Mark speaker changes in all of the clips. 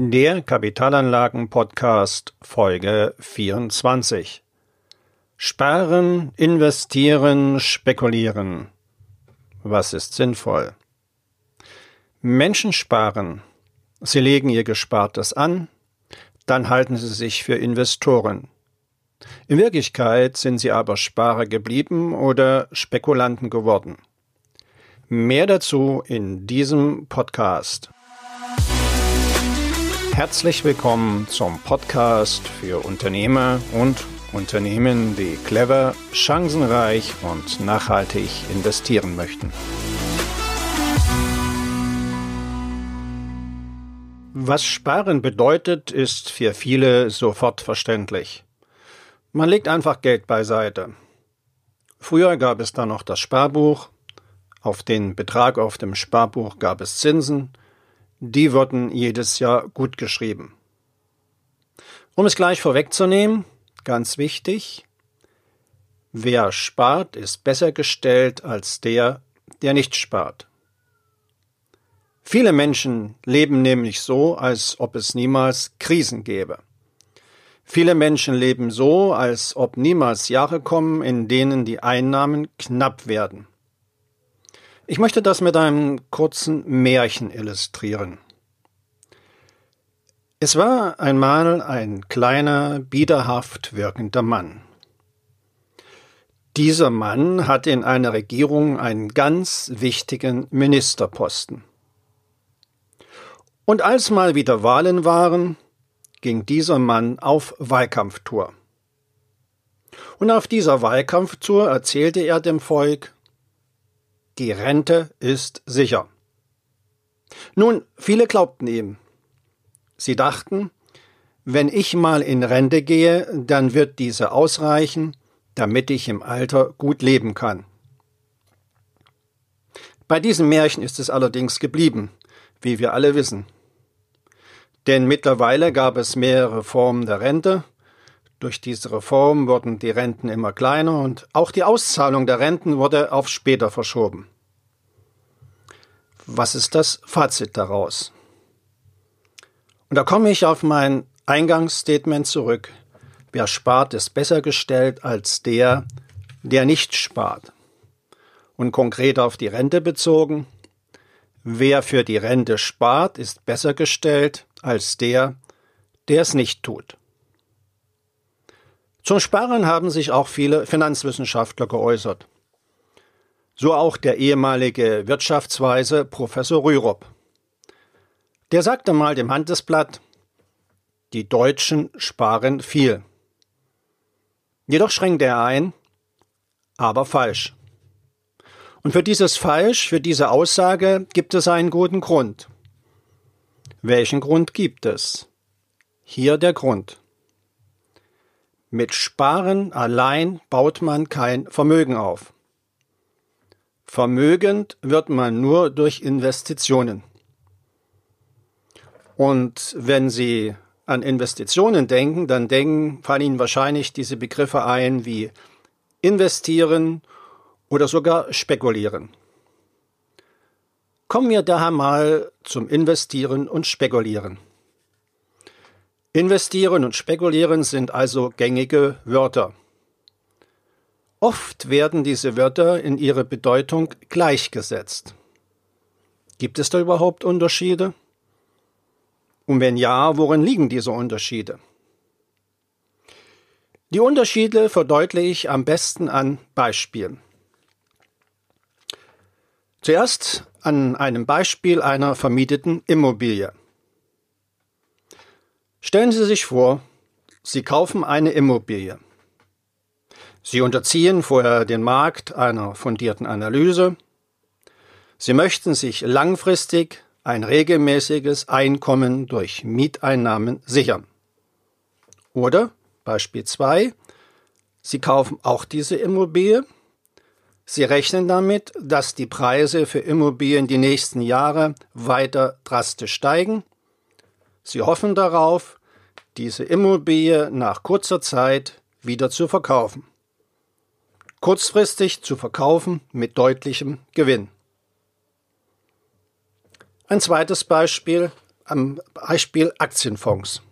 Speaker 1: Der Kapitalanlagen-Podcast Folge 24. Sparen, investieren, spekulieren. Was ist sinnvoll? Menschen sparen. Sie legen ihr Gespartes an, dann halten sie sich für Investoren. In Wirklichkeit sind sie aber Sparer geblieben oder Spekulanten geworden. Mehr dazu in diesem Podcast. Herzlich willkommen zum Podcast für Unternehmer und Unternehmen, die clever, chancenreich und nachhaltig investieren möchten. Was Sparen bedeutet, ist für viele sofort verständlich. Man legt einfach Geld beiseite. Früher gab es da noch das Sparbuch. Auf den Betrag auf dem Sparbuch gab es Zinsen die wurden jedes Jahr gut geschrieben. Um es gleich vorwegzunehmen, ganz wichtig, wer spart, ist besser gestellt als der, der nicht spart. Viele Menschen leben nämlich so, als ob es niemals Krisen gäbe. Viele Menschen leben so, als ob niemals Jahre kommen, in denen die Einnahmen knapp werden. Ich möchte das mit einem kurzen Märchen illustrieren. Es war einmal ein kleiner, biederhaft wirkender Mann. Dieser Mann hatte in einer Regierung einen ganz wichtigen Ministerposten. Und als mal wieder Wahlen waren, ging dieser Mann auf Wahlkampftour. Und auf dieser Wahlkampftour erzählte er dem Volk, die Rente ist sicher. Nun, viele glaubten ihm. Sie dachten, wenn ich mal in Rente gehe, dann wird diese ausreichen, damit ich im Alter gut leben kann. Bei diesem Märchen ist es allerdings geblieben, wie wir alle wissen. Denn mittlerweile gab es mehrere Formen der Rente, durch diese Reform wurden die Renten immer kleiner und auch die Auszahlung der Renten wurde auf später verschoben. Was ist das Fazit daraus? Und da komme ich auf mein Eingangsstatement zurück. Wer spart, ist besser gestellt als der, der nicht spart. Und konkret auf die Rente bezogen, wer für die Rente spart, ist besser gestellt als der, der es nicht tut. Zum Sparen haben sich auch viele Finanzwissenschaftler geäußert. So auch der ehemalige Wirtschaftsweise Professor Rürup. Der sagte mal dem Handelsblatt, die Deutschen sparen viel. Jedoch schränkte er ein, aber falsch. Und für dieses Falsch, für diese Aussage gibt es einen guten Grund. Welchen Grund gibt es? Hier der Grund. Mit Sparen allein baut man kein Vermögen auf. Vermögend wird man nur durch Investitionen. Und wenn Sie an Investitionen denken, dann denken, fallen Ihnen wahrscheinlich diese Begriffe ein wie investieren oder sogar spekulieren. Kommen wir daher mal zum Investieren und Spekulieren. Investieren und Spekulieren sind also gängige Wörter. Oft werden diese Wörter in ihrer Bedeutung gleichgesetzt. Gibt es da überhaupt Unterschiede? Und wenn ja, worin liegen diese Unterschiede? Die Unterschiede verdeutliche ich am besten an Beispielen. Zuerst an einem Beispiel einer vermieteten Immobilie. Stellen Sie sich vor, Sie kaufen eine Immobilie. Sie unterziehen vorher den Markt einer fundierten Analyse. Sie möchten sich langfristig ein regelmäßiges Einkommen durch Mieteinnahmen sichern. Oder Beispiel 2. Sie kaufen auch diese Immobilie. Sie rechnen damit, dass die Preise für Immobilien die nächsten Jahre weiter drastisch steigen. Sie hoffen darauf, diese Immobilie nach kurzer Zeit wieder zu verkaufen kurzfristig zu verkaufen mit deutlichem Gewinn. Ein zweites Beispiel, am Beispiel Aktienfonds.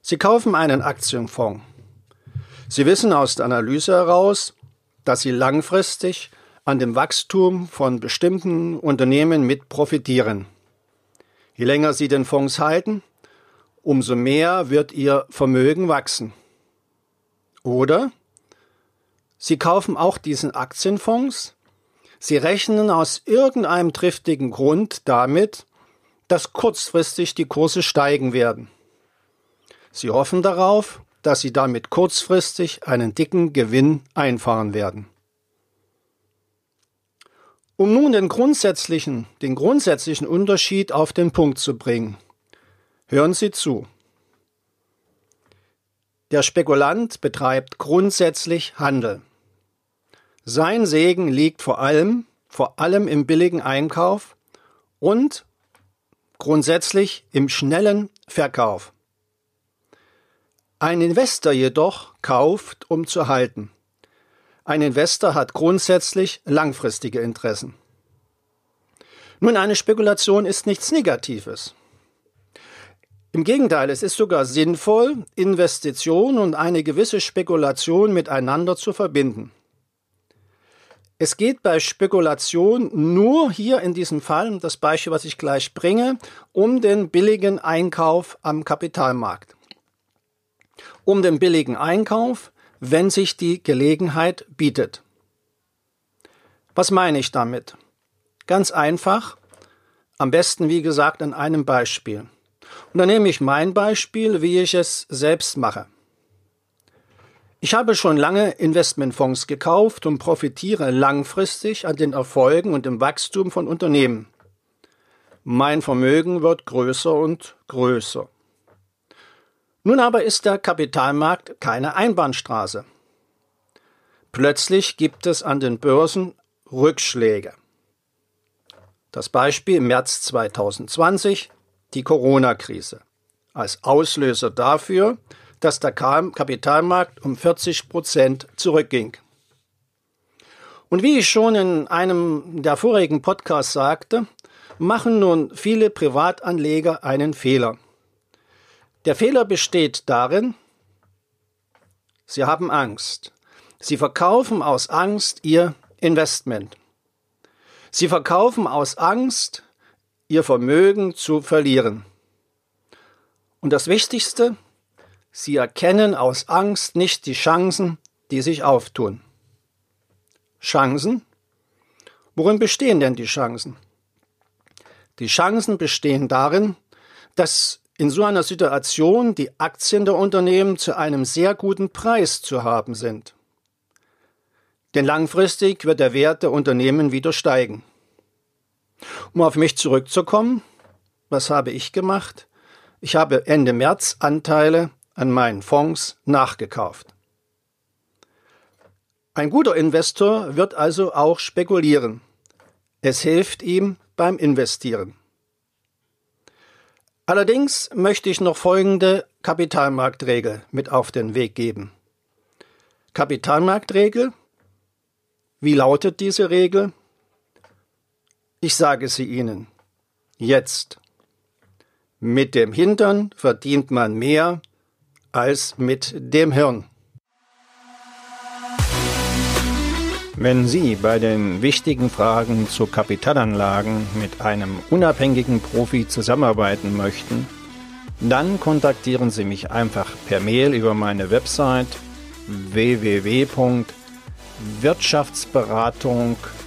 Speaker 1: Sie kaufen einen Aktienfonds. Sie wissen aus der Analyse heraus, dass Sie langfristig an dem Wachstum von bestimmten Unternehmen mit profitieren. Je länger Sie den Fonds halten, umso mehr wird Ihr Vermögen wachsen. Oder Sie kaufen auch diesen Aktienfonds, Sie rechnen aus irgendeinem triftigen Grund damit, dass kurzfristig die Kurse steigen werden. Sie hoffen darauf, dass Sie damit kurzfristig einen dicken Gewinn einfahren werden. Um nun den grundsätzlichen, den grundsätzlichen Unterschied auf den Punkt zu bringen, hören Sie zu. Der Spekulant betreibt grundsätzlich Handel. Sein Segen liegt vor allem, vor allem im billigen Einkauf und grundsätzlich im schnellen Verkauf. Ein Investor jedoch kauft, um zu halten. Ein Investor hat grundsätzlich langfristige Interessen. Nun, eine Spekulation ist nichts Negatives. Im Gegenteil, es ist sogar sinnvoll, Investition und eine gewisse Spekulation miteinander zu verbinden. Es geht bei Spekulation nur hier in diesem Fall, das Beispiel, was ich gleich bringe, um den billigen Einkauf am Kapitalmarkt. Um den billigen Einkauf, wenn sich die Gelegenheit bietet. Was meine ich damit? Ganz einfach, am besten wie gesagt an einem Beispiel. Und dann nehme ich mein Beispiel, wie ich es selbst mache. Ich habe schon lange Investmentfonds gekauft und profitiere langfristig an den Erfolgen und dem Wachstum von Unternehmen. Mein Vermögen wird größer und größer. Nun aber ist der Kapitalmarkt keine Einbahnstraße. Plötzlich gibt es an den Börsen Rückschläge. Das Beispiel im März 2020, die Corona-Krise. Als Auslöser dafür, dass der Kapitalmarkt um 40 Prozent zurückging. Und wie ich schon in einem der vorigen Podcasts sagte, machen nun viele Privatanleger einen Fehler. Der Fehler besteht darin, sie haben Angst. Sie verkaufen aus Angst ihr Investment. Sie verkaufen aus Angst, ihr Vermögen zu verlieren. Und das Wichtigste, Sie erkennen aus Angst nicht die Chancen, die sich auftun. Chancen? Worin bestehen denn die Chancen? Die Chancen bestehen darin, dass in so einer Situation die Aktien der Unternehmen zu einem sehr guten Preis zu haben sind. Denn langfristig wird der Wert der Unternehmen wieder steigen. Um auf mich zurückzukommen, was habe ich gemacht? Ich habe Ende März Anteile an meinen Fonds nachgekauft. Ein guter Investor wird also auch spekulieren. Es hilft ihm beim Investieren. Allerdings möchte ich noch folgende Kapitalmarktregel mit auf den Weg geben. Kapitalmarktregel? Wie lautet diese Regel? Ich sage sie Ihnen. Jetzt. Mit dem Hintern verdient man mehr als mit dem Hirn.
Speaker 2: Wenn Sie bei den wichtigen Fragen zu Kapitalanlagen mit einem unabhängigen Profi zusammenarbeiten möchten, dann kontaktieren Sie mich einfach per Mail über meine Website